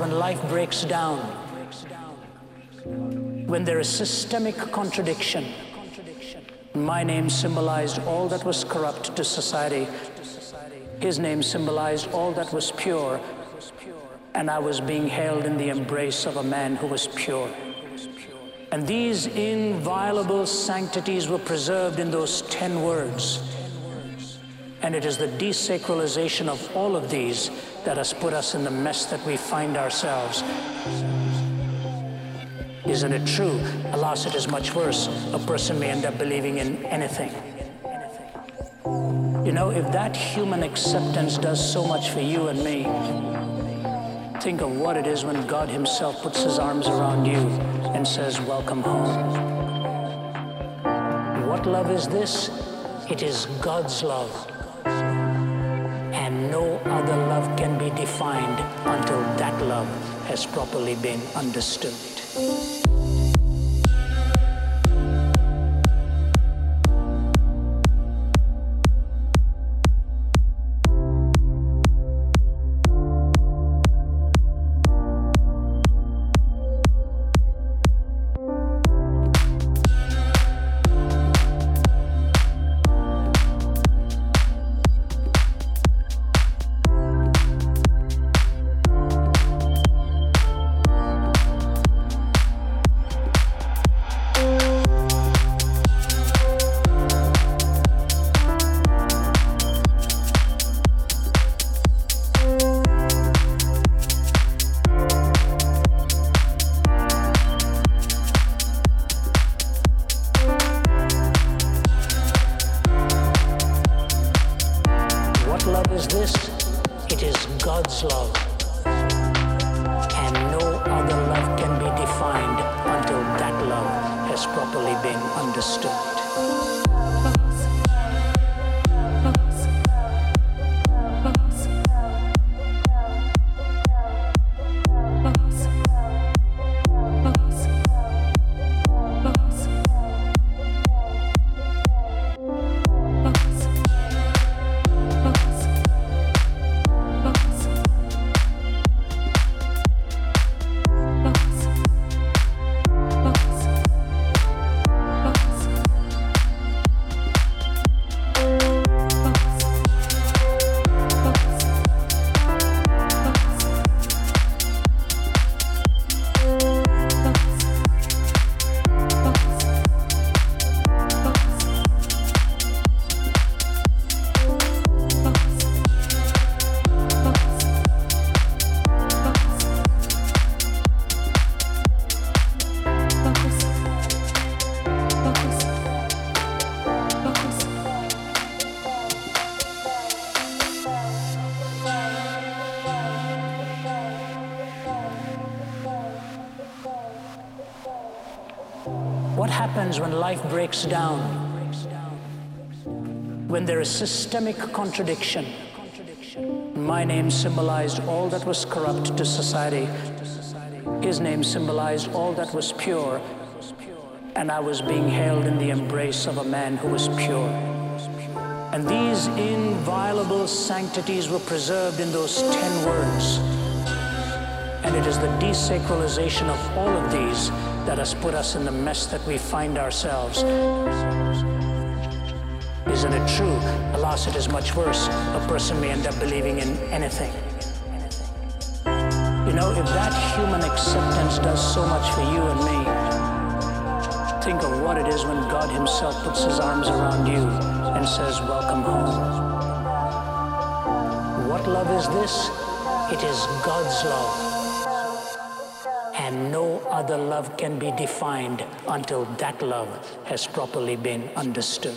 when life breaks down? When there is systemic contradiction. My name symbolized all that was corrupt to society. His name symbolized all that was pure. And I was being held in the embrace of a man who was pure. And these inviolable sanctities were preserved in those ten words. And it is the desacralization of all of these that has put us in the mess that we find ourselves. Isn't it true? Alas, it is much worse. A person may end up believing in anything. You know, if that human acceptance does so much for you and me, think of what it is when God Himself puts His arms around you and says, Welcome home. What love is this? It is God's love. Other love can be defined until that love has properly been understood. Breaks down? When there is systemic contradiction. My name symbolized all that was corrupt to society. His name symbolized all that was pure. And I was being held in the embrace of a man who was pure. And these inviolable sanctities were preserved in those ten words. And it is the desacralization of all of these that has put us in the mess that we find ourselves. Isn't it true? Alas, it is much worse. A person may end up believing in anything. You know, if that human acceptance does so much for you and me, think of what it is when God Himself puts His arms around you and says, Welcome home. What love is this? It is God's love. Other love can be defined until that love has properly been understood.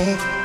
Oh.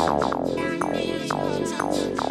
想你，想你，想你。